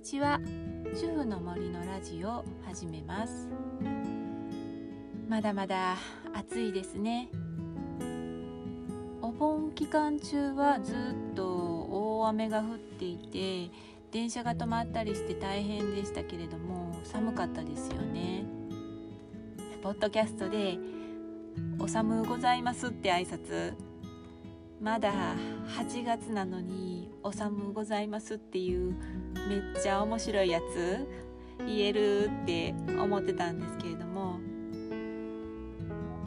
にちは。主婦の森のラジオ始めます。まだまだ暑いですね。お盆期間中はずっと大雨が降っていて電車が止まったりして大変でしたけれども寒かったですよね。ポッドキャストで「お寒うございます」って挨拶まだ8月なのに「お寒うございます」っていうめっちゃ面白いやつ言えるって思ってたんですけれども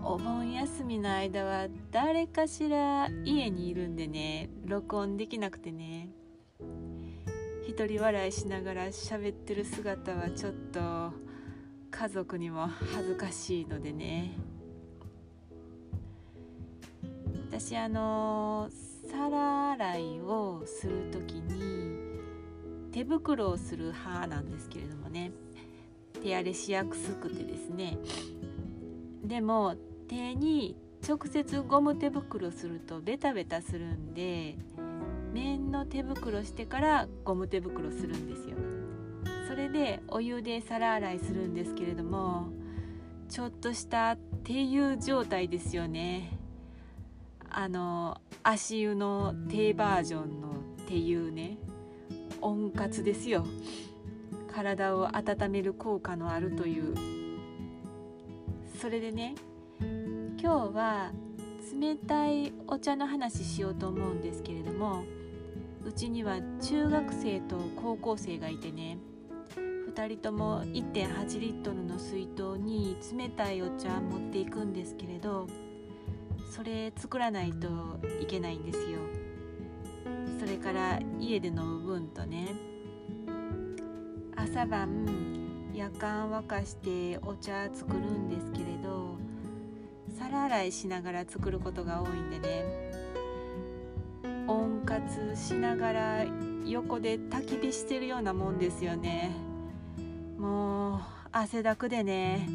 お盆休みの間は誰かしら家にいるんでね録音できなくてね一人笑いしながら喋ってる姿はちょっと家族にも恥ずかしいのでね。私あの皿洗いをする時に手袋をする派なんですけれどもね。手荒れしやすくてですね。でも手に直接ゴム手袋するとベタベタするんで面の手袋してからゴム手袋するんですよ。それでお湯で皿洗いするんですけれどもちょっとしたっていう状態ですよね。あの足湯の低バージョンのっていうね温活ですよ。体を温める効果のあるという。それでね今日は冷たいお茶の話しようと思うんですけれどもうちには中学生と高校生がいてね2人とも1.8リットルの水筒に冷たいお茶持っていくんですけれどそれ作らないといけないんですよ。それから家で飲む分とね。朝晩夜間沸かしてお茶作るんですけれど皿洗いしながら作ることが多いんでね。温活しながら横で焚き火してるようなもんですよね。もう汗だくでね。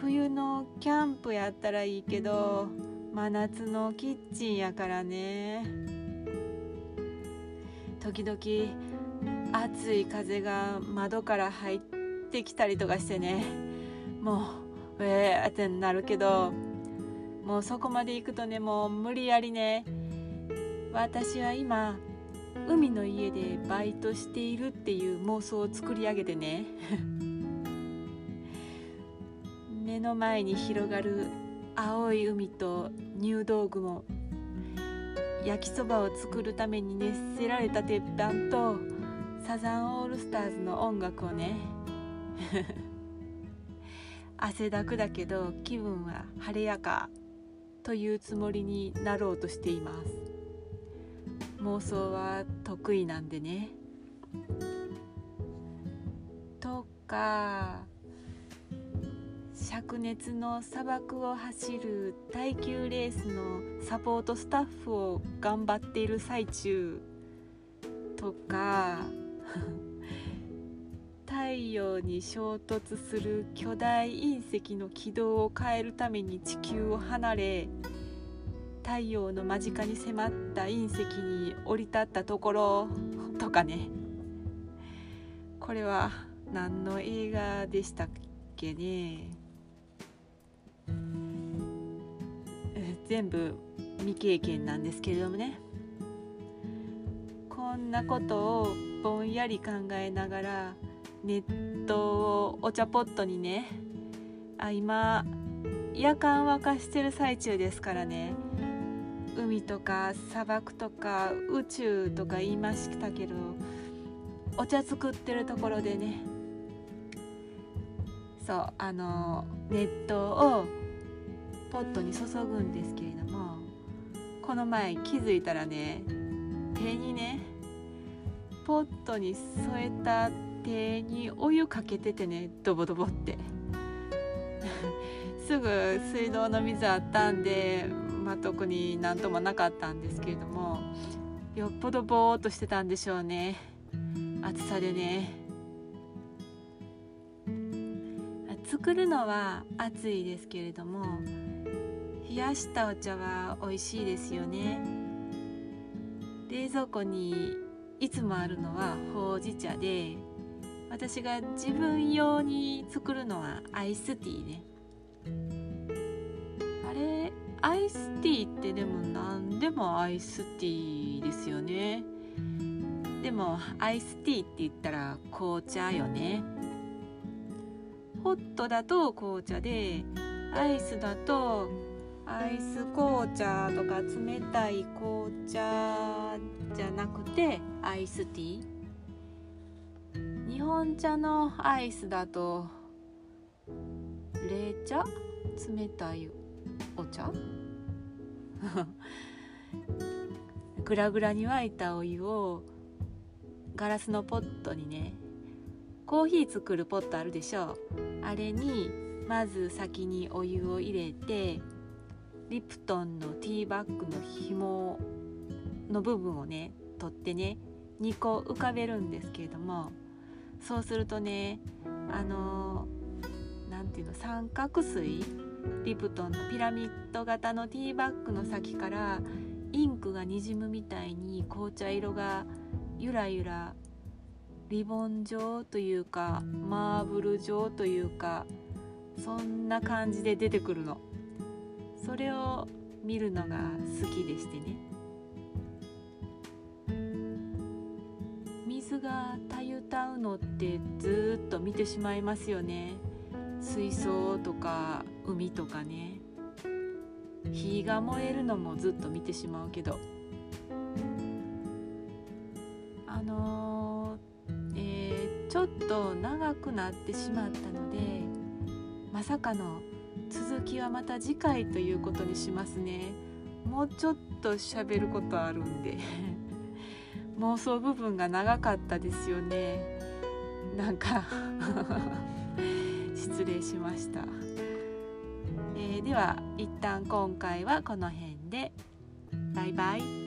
冬のキャンプやったらいいけど真夏のキッチンやからね。時々暑い風が窓から入ってきたりとかしてね。もうえーってなるけどもうそこまで行くとねもう無理やりね。私は今海の家でバイトしているっていう妄想を作り上げてね。目の前に広がる青い海と入道雲焼きそばを作るために熱せられた鉄板とサザンオールスターズの音楽をね。汗だくだけど気分は晴れやかというつもりになろうとしています。妄想は得意なんでね。とか灼熱の砂漠を走る耐久レースのサポートスタッフを頑張っている最中とか 太陽に衝突する巨大隕石の軌道を変えるために地球を離れ太陽の間近に迫った隕石に降り立ったところ とかね。これは何の映画でしたっけね？全部未経験なんですけれどもね。こんなことをぼんやり考えながら熱湯をお茶ポットにねあ今夜間沸かしてる最中ですからね。海とか砂漠とか宇宙とか言いましたけどお茶作ってるところでね。そうあの熱湯をポットに注ぐんですけれどもこの前気づいたらね手にねポットに添えた手にお湯かけててねドボドボって。すぐ水道の水あったんでまあ、特になんともなかったんですけれどもよっぽどぼーっとしてたんでしょうね。暑さでね。作るのは暑いですけれども冷やしたお茶は美味しいですよね。冷蔵庫にいつもあるのはほうじ茶で私が自分用に作るのはアイスティーね。あれアイスティーってでも何でもアイスティーですよね。でもアイスティーって言ったら紅茶よね。ホットだと紅茶でアイスだとアイス紅茶とか冷たい紅茶じゃなくてアイスティー？日本茶のアイスだと冷茶？冷たいお茶？グラグラに沸いたお湯をガラスのポットにねコーヒー作るポットあるでしょあれにまず先にお湯を入れてリプトンのティーバッグの紐の部分をね取ってね2個浮かべるんですけれどもそうするとねあの何ていうの三角錐？リプトンのピラミッド型のティーバッグの先からインクがにじむみたいに紅茶色がゆらゆらリボン状というかマーブル状というかそんな感じで出てくるの。それを見るのが好きでしてね。水がたゆたうのってずっと見てしまいますよね。水槽とか海とかね。火が燃えるのもずっと見てしまうけど。あのー、えー、ちょっと長くなってしまったのでまさかの続きはまた次回ということにしますね。もうちょっと喋ることあるんで。妄想部分が長かったですよね。なんか。失礼しました、えー、では一旦今回はこの辺で。バイバイ。